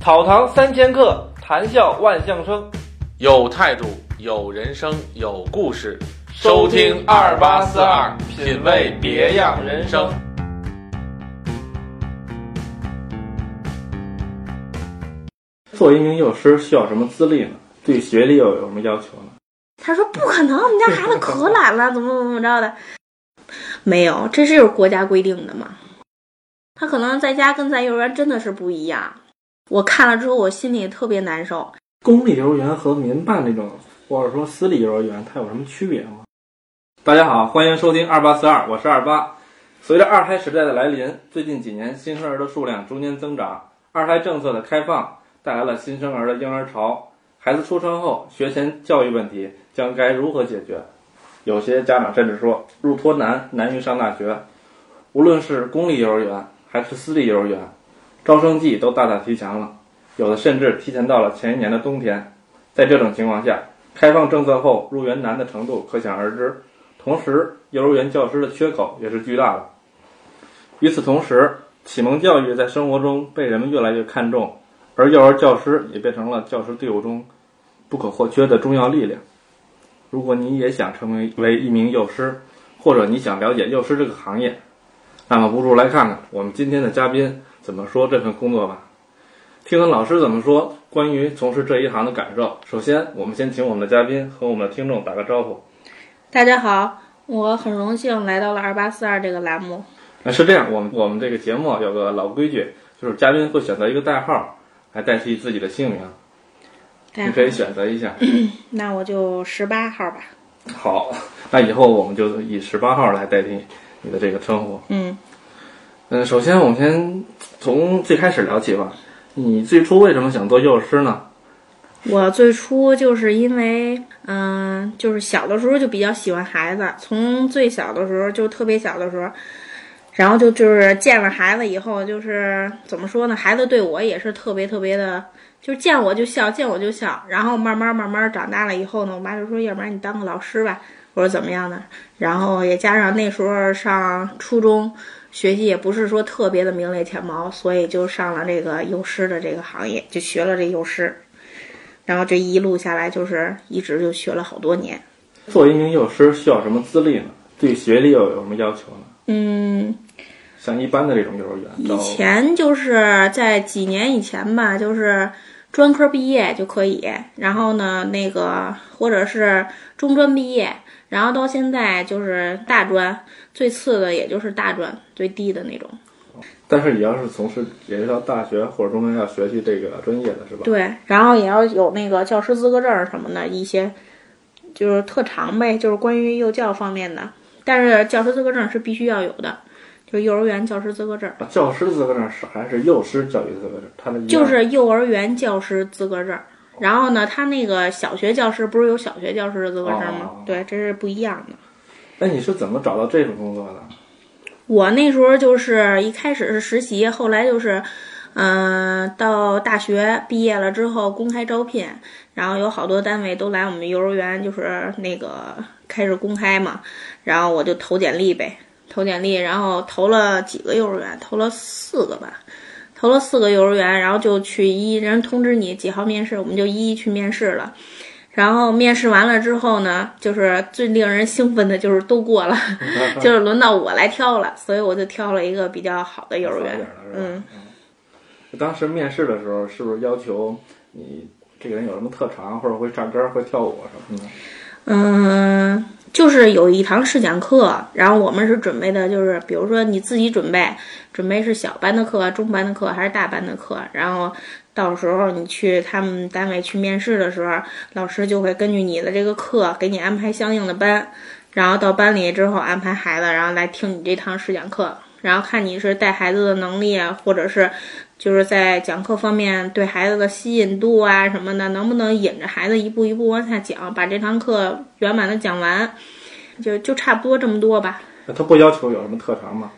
草堂三千客，谈笑万象生。有态度，有人生，有故事。收听二八四二，品味别样人生。做一名幼师需要什么资历呢？对学历又有什么要求呢？他说不可能，我们家孩子可懒了，怎么怎么着的？没有，这是有国家规定的嘛？他可能在家跟在幼儿园真的是不一样。我看了之后，我心里特别难受。公立幼儿园和民办那种，或者说私立幼儿园，它有什么区别吗？大家好，欢迎收听二八四二，我是二八。随着二胎时代的来临，最近几年新生儿的数量逐年增长，二胎政策的开放带来了新生儿的婴儿潮。孩子出生后，学前教育问题将该如何解决？有些家长甚至说，入托难，难于上大学。无论是公立幼儿园还是私立幼儿园，招生季都大大提前了，有的甚至提前到了前一年的冬天。在这种情况下，开放政策后入园难的程度可想而知。同时，幼儿园教师的缺口也是巨大的。与此同时，启蒙教育在生活中被人们越来越看重，而幼儿教师也变成了教师队伍中不可或缺的重要力量。如果你也想成为为一名幼师，或者你想了解幼师这个行业，那么不如来看看我们今天的嘉宾怎么说这份工作吧，听听老师怎么说关于从事这一行的感受。首先，我们先请我们的嘉宾和我们的听众打个招呼。大家好，我很荣幸来到了二八四二这个栏目。那是这样，我们我们这个节目有个老规矩，就是嘉宾会选择一个代号来代替自己的姓名，你可以选择一下。那我就十八号吧。好，那以后我们就以十八号来代替你的这个称呼。嗯嗯，首先我们先从最开始聊起吧。你最初为什么想做幼师呢？我最初就是因为，嗯，就是小的时候就比较喜欢孩子，从最小的时候就特别小的时候，然后就就是见了孩子以后，就是怎么说呢？孩子对我也是特别特别的，就是见我就笑，见我就笑。然后慢慢慢慢长大了以后呢，我妈就说：“要不然你当个老师吧，我说怎么样呢。”然后也加上那时候上初中，学习也不是说特别的名列前茅，所以就上了这个幼师的这个行业，就学了这幼师。然后这一路下来，就是一直就学了好多年。做一名幼师需要什么资历呢？对学历又有什么要求呢？嗯，像一般的这种幼儿园，以前就是在几年以前吧，就是专科毕业就可以，然后呢，那个或者是中专毕业，然后到现在就是大专，最次的也就是大专，最低的那种。但是你要是从事也是到大学或者中专要学习这个专业的是吧？对，然后也要有那个教师资格证什么的一些，就是特长呗，就是关于幼教方面的。但是教师资格证是必须要有的，就幼儿园教师资格证。教师资格证是还是幼师教育资格证？他的就是幼儿园教师资格证。然后呢，他那个小学教师不是有小学教师的资格证吗？对，这是不一样的。那你是怎么找到这份工作的？我那时候就是一开始是实习，后来就是，嗯，到大学毕业了之后公开招聘，然后有好多单位都来我们幼儿园，就是那个开始公开嘛，然后我就投简历呗，投简历，然后投了几个幼儿园，投了四个吧，投了四个幼儿园，然后就去一人通知你几号面试，我们就一一去面试了。然后面试完了之后呢，就是最令人兴奋的就是都过了，就是轮到我来挑了，所以我就挑了一个比较好的幼儿园。嗯，当时面试的时候是不是要求你这个人有什么特长，或者会唱歌、会跳舞什么的？嗯，就是有一堂试讲课，然后我们是准备的，就是比如说你自己准备，准备是小班的课、中班的课还是大班的课，然后。到时候你去他们单位去面试的时候，老师就会根据你的这个课给你安排相应的班，然后到班里之后安排孩子，然后来听你这堂试讲课，然后看你是带孩子的能力啊，或者是就是在讲课方面对孩子的吸引度啊什么的，能不能引着孩子一步一步往下讲，把这堂课圆满的讲完，就就差不多这么多吧。他不要求有什么特长吗？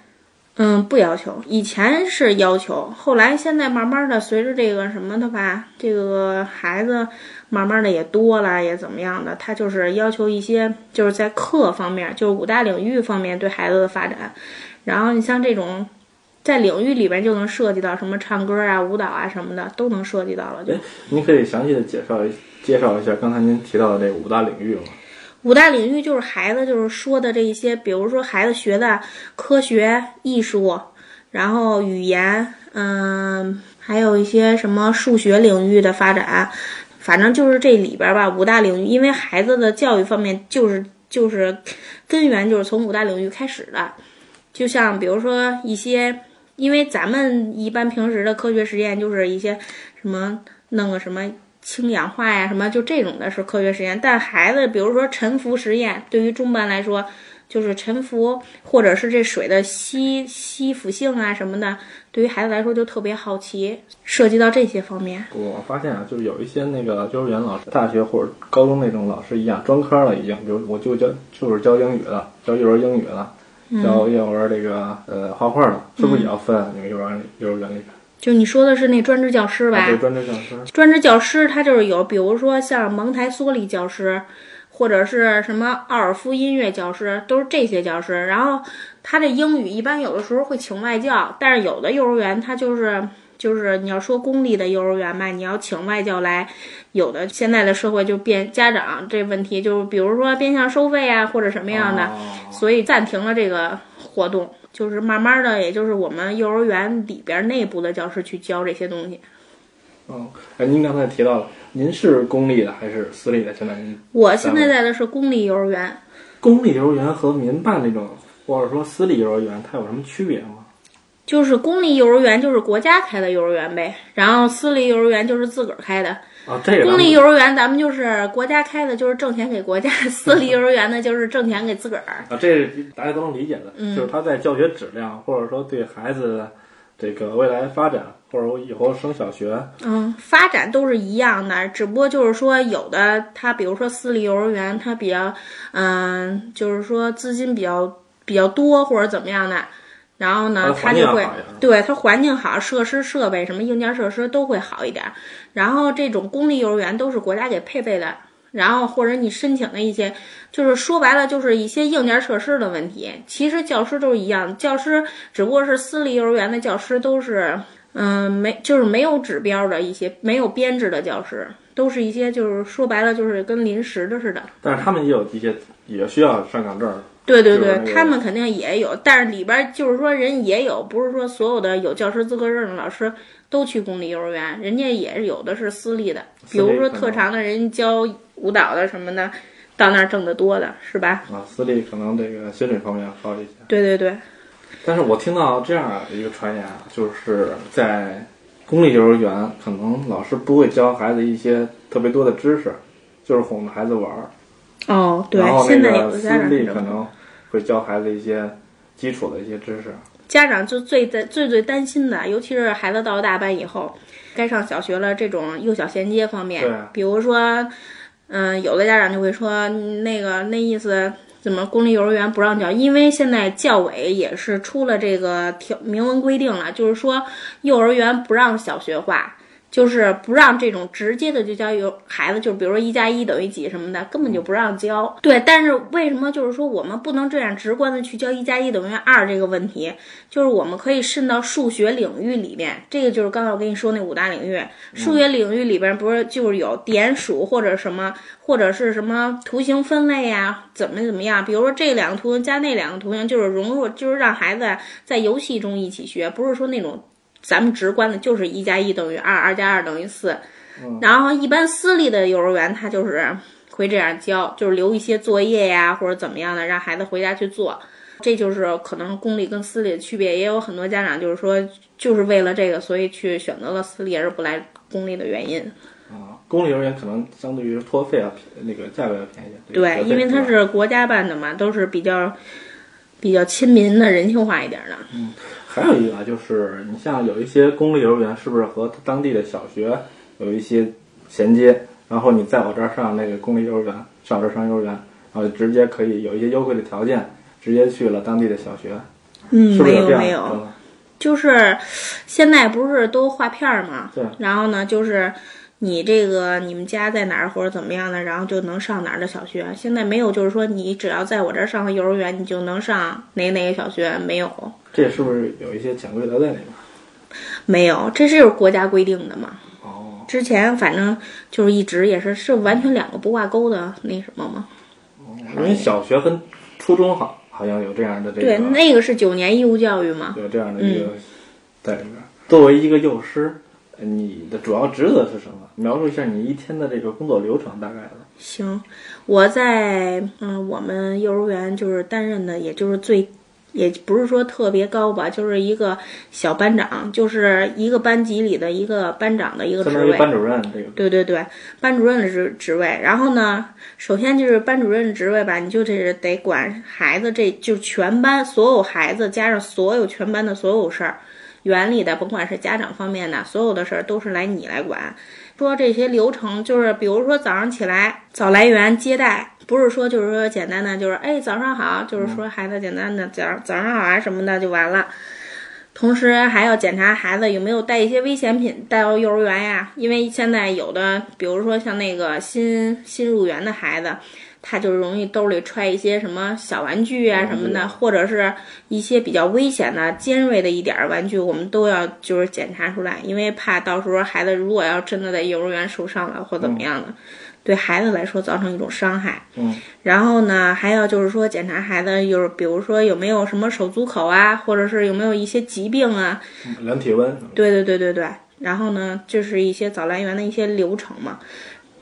嗯，不要求。以前是要求，后来现在慢慢的，随着这个什么的吧，这个孩子慢慢的也多了，也怎么样的，他就是要求一些，就是在课方面，就是五大领域方面对孩子的发展。然后你像这种在领域里边就能涉及到什么唱歌啊、舞蹈啊什么的，都能涉及到了。就哎，您可以详细的介绍一介绍一下刚才您提到的这五大领域吗？五大领域就是孩子就是说的这一些，比如说孩子学的科学、艺术，然后语言，嗯，还有一些什么数学领域的发展，反正就是这里边吧，五大领域，因为孩子的教育方面就是就是根源就是从五大领域开始的，就像比如说一些，因为咱们一般平时的科学实验就是一些什么弄个什么。氢氧化呀，什么就这种的是科学实验，但孩子比如说沉浮实验，对于中班来说，就是沉浮或者是这水的吸吸附性啊什么的，对于孩子来说就特别好奇，涉及到这些方面。我发现啊，就是有一些那个幼儿园老师、大学或者高中那种老师一样，专科了已经，比如我就教就是教英语的，教幼儿英语的，教幼儿这个呃画画的，是不是也要分你们幼儿园幼儿园里边？就你说的是那专职教师吧？啊对，专职教师。专职教师他就是有，比如说像蒙台梭利教师，或者是什么奥尔夫音乐教师，都是这些教师。然后他这英语一般有的时候会请外教，但是有的幼儿园他就是就是你要说公立的幼儿园吧，你要请外教来，有的现在的社会就变家长这问题，就是比如说变相收费啊或者什么样的，哦所以暂停了这个活动。就是慢慢的，也就是我们幼儿园里边内部的教师去教这些东西。嗯，哎，您刚才提到了，您是公立的还是私立的？现在您我现在在的是公立幼儿园，公立幼儿园和民办那种，或者说私立幼儿园，它有什么区别吗？就是公立幼儿园就是国家开的幼儿园呗，然后私立幼儿园就是自个儿开的。啊，这个公立幼儿园咱们就是国家开的，就是挣钱给国家；私立幼儿园呢，就是挣钱给自个儿。啊，这是大家都能理解的，嗯就是他在教学质量，或者说对孩子这个未来发展，或者我以后升小学，嗯，发展都是一样的，只不过就是说有的他，比如说私立幼儿园，他比较，嗯，就是说资金比较比较多或者怎么样的，然后呢，它的环境它就会对它环境好，设施设备什么硬件设施都会好一点。然后这种公立幼儿园都是国家给配备的，然后或者你申请的一些，就是说白了就是一些硬件设施的问题。其实教师都是一样，教师只不过是私立幼儿园的教师都是。嗯，没，就是没有指标的一些没有编制的教师，都是一些就是说白了就是跟临时的似的。但是他们也有一些也需要上岗证儿，对对对，就是那个他们肯定也有，但是里边就是说人也有，不是说所有的有教师资格证的老师都去公立幼儿园，人家也是有的是私立的，比如说特长的人教舞蹈的什么的，到那儿挣得多的是吧？啊，私立可能这个薪水方面要高一些。对对对，但是我听到这样一个传言啊，就是在公立幼儿园，可能老师不会教孩子一些特别多的知识，就是哄着孩子玩儿。哦对然后，现在那个私有的家长可能会教孩子一些基础的一些知识。家长就最最最最担心的，尤其是孩子到了大班以后，该上小学了，这种幼小衔接方面，对比如说，嗯、有的家长就会说，嗯那个那意思怎么公立幼儿园不让教？因为现在教委也是出了这个条明文规定了，就是说幼儿园不让小学化。就是不让这种直接的就教有孩子，就比如说一加一等于几什么的，根本就不让教。对，但是为什么就是说我们不能这样直观的去教一加一等于二这个问题？就是我们可以渗到数学领域里面，这个就是刚才我跟你说那五大领域。数学领域里边不是就是有点数或者什么，或者是什么图形分类呀、怎么怎么样？比如说这两个图形加那两个图形，就是融入，就是让孩子在游戏中一起学，不是说那种咱们直观的，就是一加一等于二，二加二等于四。然后一般私立的幼儿园，它就是会这样教，就是留一些作业呀或者怎么样的，让孩子回家去做。这就是可能公立跟私立的区别，也有很多家长就是说，就是为了这个，所以去选择了私立而不来公立的原因。啊，公立幼儿园可能相对于托费啊，便那个价格要便宜一点。对，因为它是国家办的嘛，都是比较比较亲民的、人性化一点的。还有一个啊，就是你像有一些公立幼儿园，是不是和当地的小学有一些衔接？然后你在我这儿上那个公立幼儿园，上这儿上幼儿园，然后直接可以有一些优惠的条件，直接去了当地的小学，嗯，是不是？没有没有，嗯就是现在不是都划片儿嘛，对然后呢，就是你这个你们家在哪儿或者怎么样的，然后就能上哪儿的小学。现在没有，就是说你只要在我这儿上了幼儿园，你就能上哪哪个小学，没有，这是不是有一些潜规则在里面？没有，这是国家规定的嘛。哦，之前反正就是一直也是是完全两个不挂钩的那什么嘛。因为小学跟初中好好像有这样的这个，对，那个是九年义务教育嘛。有这样的一个在里边。作为一个幼师，你的主要职责是什么？描述一下你一天的这个工作流程，大概的。行，我在嗯我们幼儿园就是担任的，也就是最，也不是说特别高吧，就是一个小班长，就是一个班级里的一个班长的一个职位。班主任这个。对对对，班主任的职职位。然后呢，首先就是班主任职位吧，你就得得管孩子，这就全班所有孩子加上所有全班的所有事儿，园里的甭管是家长方面的所有的事儿都是来你来管。说这些流程就是，比如说早上起来早来园接待，不是说就是说简单的就是哎早上好，就是说孩子简单的早早上好啊什么的就完了。同时还要检查孩子有没有带一些危险品带到幼儿园呀，因为现在有的，比如说像那个新新入园的孩子，他就容易兜里揣一些什么小玩具啊什么的，或者是一些比较危险的、尖锐的一点儿玩具，我们都要就是检查出来，因为怕到时候孩子如果要真的在幼儿园受伤了或怎么样的，对孩子来说造成一种伤害。嗯。然后呢，还要就是说检查孩子就是，比如说有没有什么手足口啊，或者是有没有一些疾病啊。量体温。对对对对对。然后呢，就是一些早来园的一些流程嘛。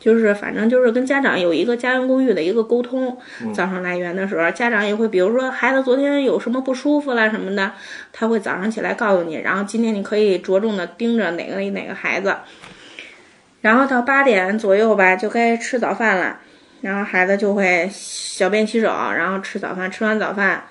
就是反正就是跟家长有一个家园公寓的一个沟通，早上来园的时候，家长也会比如说孩子昨天有什么不舒服啦什么的，他会早上起来告诉你，然后今天你可以着重的盯着哪个哪个孩子，然后到八点左右吧就该吃早饭了，然后孩子就会小便洗手，然后吃早饭，吃完早饭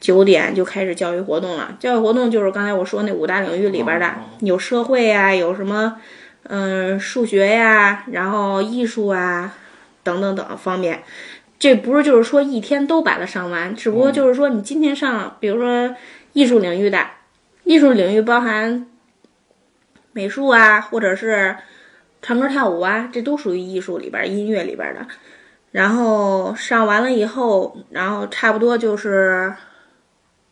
九点就开始教育活动了，教育活动就是刚才我说那五大领域里边的，有社会呀，有什么。嗯，数学呀，然后艺术啊，等等等方面，这不是就是说一天都把它上完，只不过就是说你今天上，比如说艺术领域的，艺术领域包含美术啊，或者是唱歌跳舞啊，这都属于艺术里边音乐里边的。然后上完了以后，然后差不多就是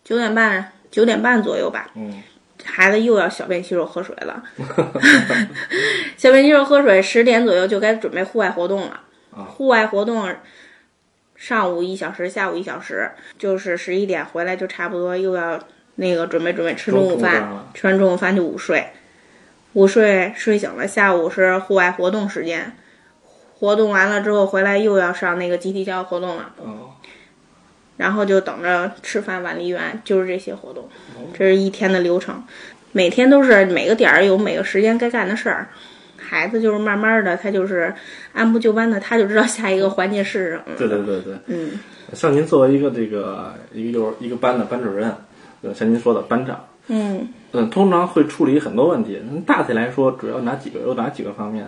九点半、九点半左右吧。嗯。孩子又要小便、洗手、喝水了。小便、洗手、喝水，十点左右就该准备户外活动了。户外活动，上午一小时，下午一小时，就是十一点回来就差不多又要那个准备准备吃中午饭，吃完中午饭就午睡。午睡睡醒了，下午是户外活动时间，活动完了之后回来又要上那个集体教育活动了。然后就等着吃饭晚离园，就是这些活动，这是一天的流程，每天都是每个点儿有每个时间该干的事儿，孩子就是慢慢的，他就是按部就班的，他就知道下一个环节是什么。对对对对，嗯，像您作为一个这个一个幼儿一个班的班主任，呃，像您说的班长，嗯嗯，通常会处理很多问题，大体来说主要哪几个有哪几个方面？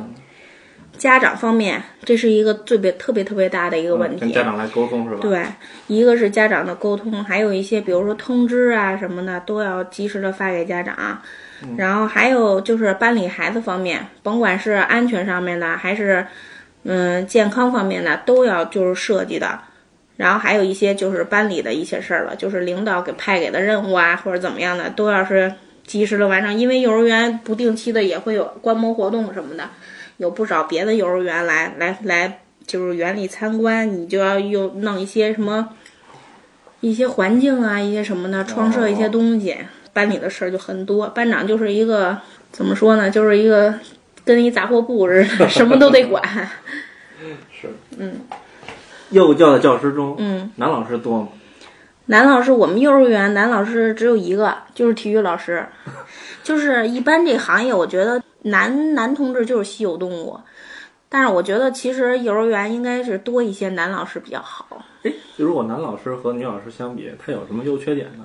家长方面，这是一个最别特别特别大的一个问题。跟家长来沟通是吧？对，一个是家长的沟通，还有一些比如说通知啊什么的，都要及时的发给家长。然后还有就是班里孩子方面，甭管是安全上面的，还是嗯健康方面的，都要就是设计的。然后还有一些就是班里的一些事儿了，就是领导给派给的任务啊，或者怎么样的，都要是及时的完成。因为幼儿园不定期的也会有观摩活动什么的。有不少别的幼儿园来来来，就是园里参观，你就要又弄一些什么，一些环境啊，一些什么的，创设一些东西。班里的事儿就很多，班长就是一个怎么说呢，就是一个跟一杂货铺似的，什么都得管。是，嗯。幼教的教师中，嗯，男老师多吗？男老师，我们幼儿园男老师只有一个，就是体育老师。就是一般这行业，我觉得。男男同志就是稀有动物，但是我觉得其实幼儿园应该是多一些男老师比较好。哎，如果男老师和女老师相比，他有什么优缺点呢？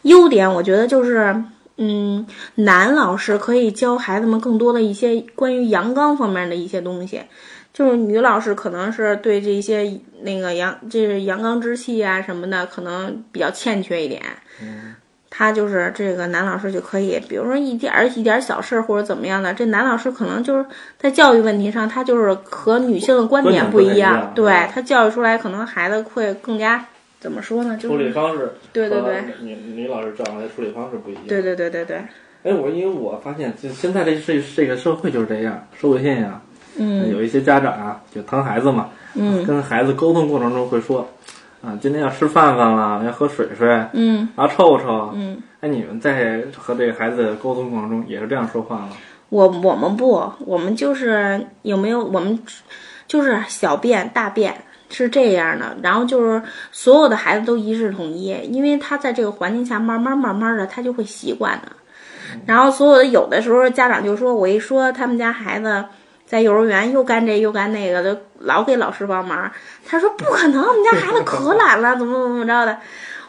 优点我觉得就是，嗯，男老师可以教孩子们更多的一些关于阳刚方面的一些东西，就是女老师可能是对这些那个阳，这是阳刚之气啊什么的，可能比较欠缺一点。嗯。他就是这个男老师就可以，比如说一点儿一点儿小事儿或者怎么样的，这男老师可能就是在教育问题上，他就是和女性的观点不一样对嗯他教育出来，可能孩子会更加怎么说呢？就处理方式对对对女女老师教出来的处理方式不一样。对对对对对，哎，我因为我发现，就现在这这这个社会就是这样，社会现象，嗯有一些家长啊，就疼孩子嘛，嗯跟孩子沟通过程中会说，啊，今天要吃饭饭了，要喝水水，嗯然后臭臭。嗯，哎，你们在和这个孩子沟通过程中也是这样说话吗？我我们不，我们就是有没有我们就是小便大便。是这样的，然后就是所有的孩子都一致统一，因为他在这个环境下慢慢慢慢的他就会习惯的。然后所有的有的时候家长就说，我一说他们家孩子在幼儿园又干这又干那个的，老给老师帮忙。他说不可能，我们家孩子可懒了，怎么怎么着的。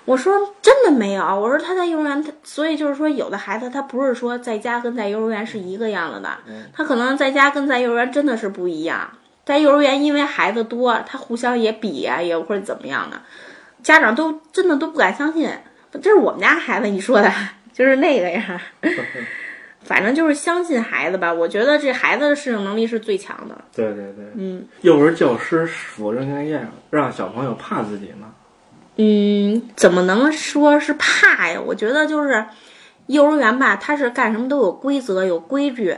我说真的没有，我说他在幼儿园，他所以就是说有的孩子他不是说在家跟在幼儿园是一个样子的，他可能在家跟在幼儿园真的是不一样。在幼儿园因为孩子多，他互相也比呀、也或者怎么样的，家长都真的都不敢相信，这是我们家孩子你说的，就是那个呀。反正就是相信孩子吧，我觉得这孩子的适应能力是最强的。对对对，嗯幼儿教师是否应该让小朋友怕自己呢？嗯，怎么能说是怕呀？我觉得就是幼儿园吧，他是干什么都有规则、有规矩。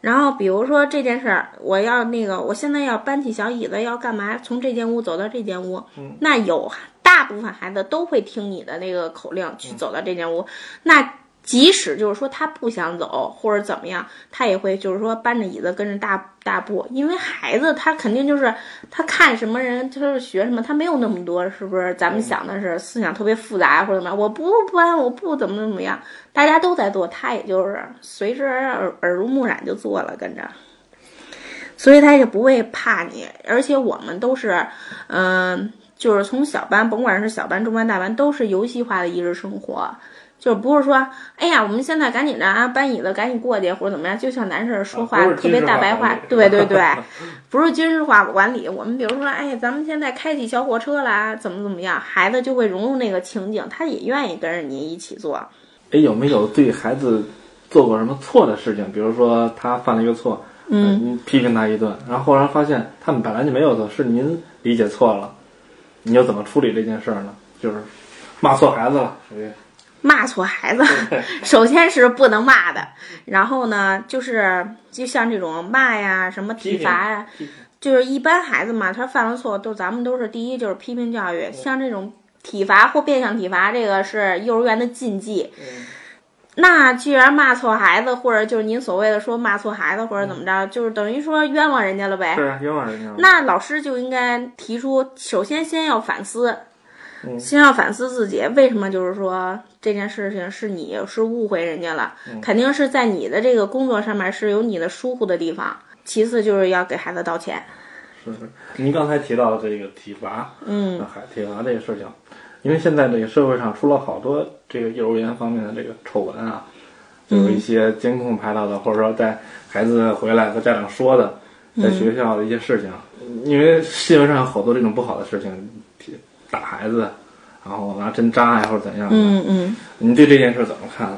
然后比如说这件事儿，我要那个，我现在要搬起小椅子，要干嘛？从这间屋走到这间屋，那有大部分孩子都会听你的那个口令去走到这间屋。那即使就是说他不想走或者怎么样，他也会就是说搬着椅子跟着大大步，因为孩子他肯定就是他看什么人就是学什么，他没有那么多是不是？咱们想的是思想特别复杂或者怎么样，我不搬，我不怎么怎么样，大家都在做，他也就是随之耳耳濡目染就做了，跟着。所以他也不会怕你，而且我们都是，嗯、就是从小班，甭管是小班、中班、大班，都是游戏化的一日生活。就是不是说，哎呀，我们现在赶紧的啊，搬椅子赶紧过去或者怎么样，就像男士说话特别大白话对对对，不是军事化管理。我们比如说，哎呀，咱们现在开起小火车啦，怎么怎么样，孩子就会融入那个情景，他也愿意跟着您一起做。哎，有没有对孩子做过什么错的事情？比如说他犯了一个错，嗯，您批评他一顿，然后后来发现他们本来就没有错，是您理解错了，你又怎么处理这件事儿呢？就是骂错孩子了，属于骂错孩子，首先是不能骂的，然后呢，就是就像这种骂呀、什么体罚呀，就是一般孩子嘛，他犯了错，都咱们都是第一就是批评教育，像这种体罚或变相体罚，这个是幼儿园的禁忌。那既然骂错孩子，或者就是您所谓的说骂错孩子或者怎么着，就是等于说冤枉人家了呗。是啊冤枉人家了。那老师就应该提出，首先先要反思，嗯。先要反思自己为什么就是说这件事情是你是误会人家了，嗯。肯定是在你的这个工作上面是有你的疏忽的地方。其次就是要给孩子道歉，是是，您刚才提到这个体罚，嗯。海体罚这个事情，因为现在这个社会上出了好多这个幼儿园方面的这个丑闻啊，就有一些监控拍到的，或者说在孩子回来和家长说的，在学校的一些事情，因为新闻上有好多这种不好的事情，打孩子，然后拿针扎呀或者怎样的，嗯嗯。您对这件事怎么看？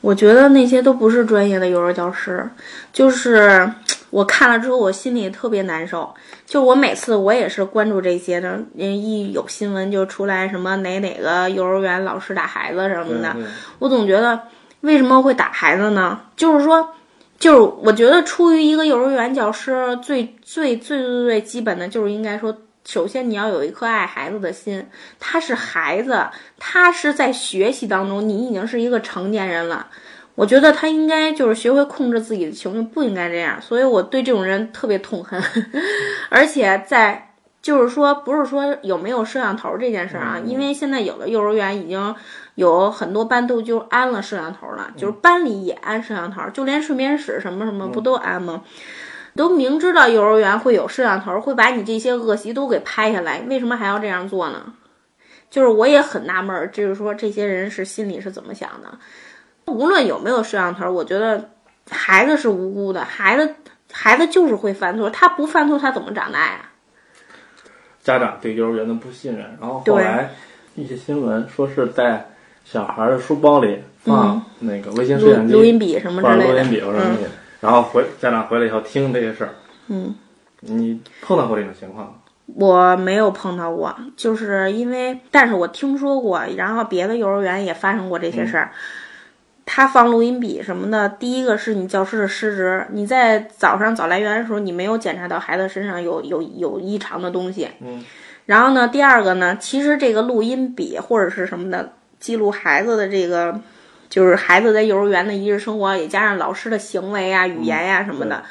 我觉得那些都不是专业的幼儿教师，就是我看了之后，我心里特别难受。就我每次我也是关注这些的，一有新闻就出来什么哪哪个幼儿园老师打孩子什么的，我总觉得为什么会打孩子呢？就是说，就是我觉得出于一个幼儿园教师最最最最最基本的就是应该说。首先，你要有一颗爱孩子的心。他是孩子，他是在学习当中，你已经是一个成年人了。我觉得他应该就是学会控制自己的情绪，不应该这样。所以我对这种人特别痛恨。而且在就是说，不是说有没有摄像头这件事儿啊，因为现在有的幼儿园已经有很多班都就安了摄像头了，就是班里也安摄像头，就连睡眠室什么什么不都安吗？都明知道幼儿园会有摄像头，会把你这些恶习都给拍下来，为什么还要这样做呢？就是我也很纳闷儿，就是说这些人是心里是怎么想的？无论有没有摄像头，我觉得孩子是无辜的，孩子孩子就是会犯错，他不犯错他怎么长大呀？家长对幼儿园的不信任，然后后来一些新闻说是在小孩儿的书包里放那个微型摄像机、录录音笔什么之类的录音笔什么东西，然后回家长回来以后听这些事儿，嗯。你碰到过这种情况吗？我没有碰到过，就是因为，但是我听说过，然后别的幼儿园也发生过这些事儿。他放录音笔什么的，第一个是你教师的失职，你在早上早来园的时候，你没有检查到孩子身上有有有异常的东西。嗯。然后呢，第二个呢，其实这个录音笔或者是什么的，记录孩子的这个，就是孩子在幼儿园的一日生活，也加上老师的行为啊、语言呀、什么的。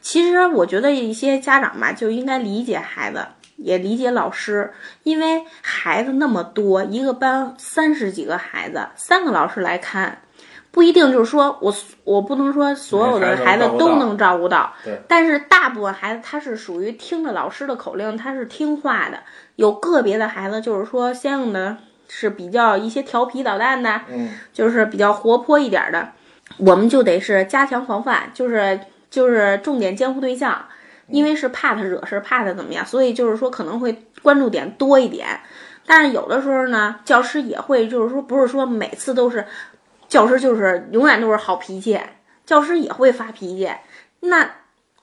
其实我觉得一些家长吧，就应该理解孩子，也理解老师，因为孩子那么多，一个班三十几个孩子，三个老师来看，不一定就是说我我不能说所有的孩子都能照顾到，但是大部分孩子他是属于听着老师的口令，他是听话的。有个别的孩子就是说相应的是比较一些调皮捣蛋的，嗯，就是比较活泼一点的，我们就得是加强防范，就是。就是重点监护对象，因为是怕他惹事，怕他怎么样，所以就是说可能会关注点多一点。但是有的时候呢，教师也会就是说，不是说每次都是，教师就是永远都是好脾气，教师也会发脾气。那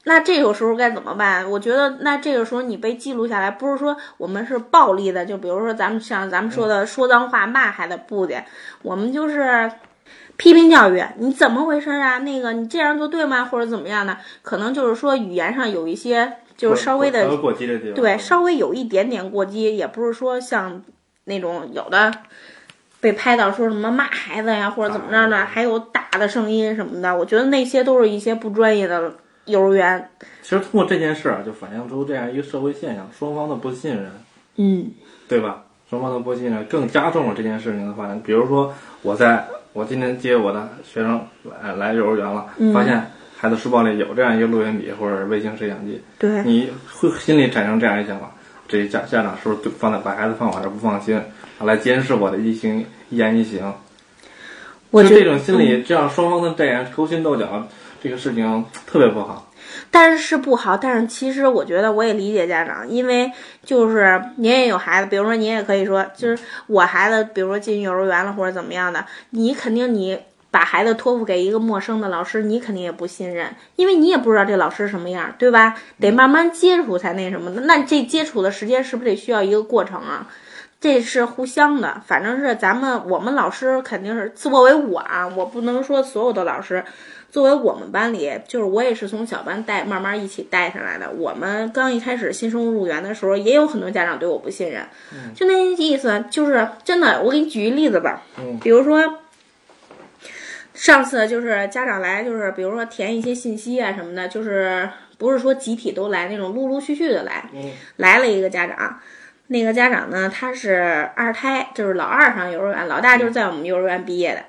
那这个时候该怎么办？我觉得那这个时候你被记录下来，不是说我们是暴力的，就比如说咱们像咱们说的说脏话骂孩子不的，我们就是。批评教育，你怎么回事啊？那个你这样做对吗？或者怎么样的？可能就是说语言上有一些，就是稍微的过激的地方，对，稍微有一点点过激，也不是说像那种有的被拍到说什么骂孩子呀，或者怎么着的，还有打的声音什么的。我觉得那些都是一些不专业的幼儿园。其实通过这件事啊，就反映出这样一个社会现象：双方的不信任，嗯，对吧？双方的不信任更加重了这件事情的发展。比如说我在。我今天接我的学生来来幼儿园了，发现孩子书包里有这样一个录音笔或者微型摄像机，对，你会心里产生这样一想法：这家家长是不是放在把孩子放我这不放心，来监视我的一行一言一行？我就这种心理，这样双方的这样勾心斗角，这个事情特别不好。但是是不好，但是其实我觉得我也理解家长，因为就是您也有孩子，比如说您也可以说，就是我孩子，比如说进幼儿园了或者怎么样的，你肯定你把孩子托付给一个陌生的老师，你肯定也不信任，因为你也不知道这老师什么样，对吧？得慢慢接触才那什么的，那这接触的时间是不是得需要一个过程啊？这是互相的，反正是咱们我们老师肯定是作为我啊，我不能说所有的老师。作为我们班里，就是我也是从小班带慢慢一起带上来的。我们刚一开始新生入园的时候，也有很多家长对我不信任，就那意思，就是真的。我给你举一例子吧，比如说上次就是家长来，就是比如说填一些信息啊什么的，就是不是说集体都来那种，陆陆续续的来，来了一个家长，那个家长呢他是二胎，就是老二上幼儿园，老大就是在我们幼儿园毕业的，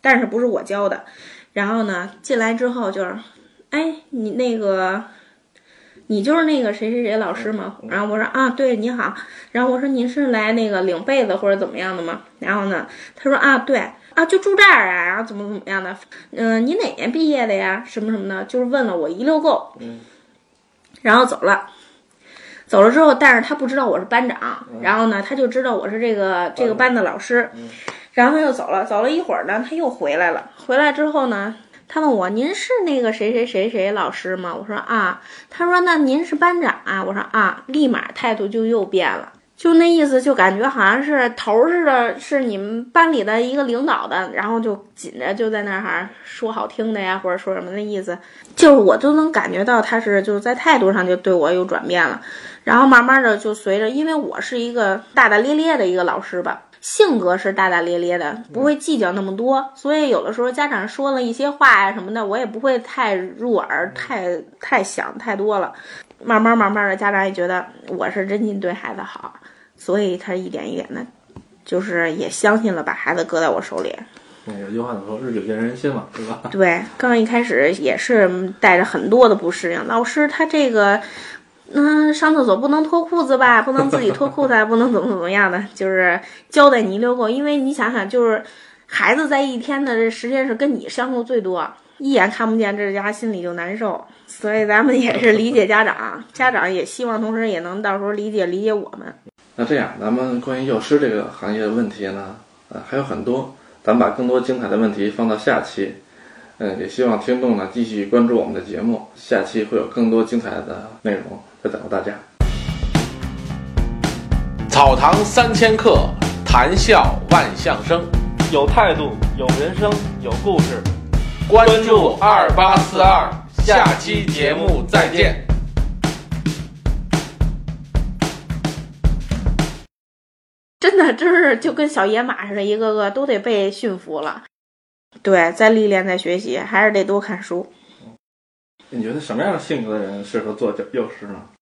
但是不是我教的。然后呢，进来之后就是，哎，你那个，你就是那个谁谁谁老师吗？然后我说啊，对，你好。然后我说您是来那个领被子或者怎么样的吗？然后呢，他说啊，对，啊，就住这儿啊，然后怎么怎么样的？嗯，你哪年毕业的呀？什么什么的，就是问了我一溜够。嗯。然后走了，走了之后，但是他不知道我是班长。然后呢，他就知道我是这个这个班的老师。然后他又走了，走了一会儿呢，他又回来了。回来之后呢，他问我：“您是那个谁谁谁谁老师吗？”我说：“啊。”他说：“那您是班长啊？”我说：“啊。”立马态度就又变了，就那意思，就感觉好像是头似的，是你们班里的一个领导的，然后就紧着就在那儿说好听的呀，或者说什么的意思，就是我都能感觉到他是就是在态度上就对我有转变了。然后慢慢的就随着，因为我是一个大大咧咧的一个老师吧。性格是大大咧咧的，不会计较那么多，所以有的时候家长说了一些话呀什么的，我也不会太入耳，太太想太多了。慢慢慢慢的，家长也觉得我是真心对孩子好，所以他一点一点的，就是也相信了，把孩子搁在我手里。有句话怎么说？日久见人心嘛，对吧？对，刚一开始也是带着很多的不适应，老师他这个。那上厕所不能脱裤子吧？不能自己脱裤子，不能怎么怎么样的，就是交代你一溜够。因为你想想，就是孩子在一天的这时间是跟你相处最多，一眼看不见，这家心里就难受。所以咱们也是理解家长，家长也希望同时也能到时候理解理解我们。那这样，咱们关于幼师这个行业的问题呢，呃，还有很多，咱们把更多精彩的问题放到下期。嗯，也希望听众呢继续关注我们的节目，下期会有更多精彩的内容在等着大家。草堂三千客，谈笑万象生。有态度，有人生，有故事。关注二八四二，下期节目再见。真的，真是就跟小野马似的，一个个都得被驯服了。对，再历练，再学习，还是得多看书。你觉得什么样的性格的人适合做幼师呢？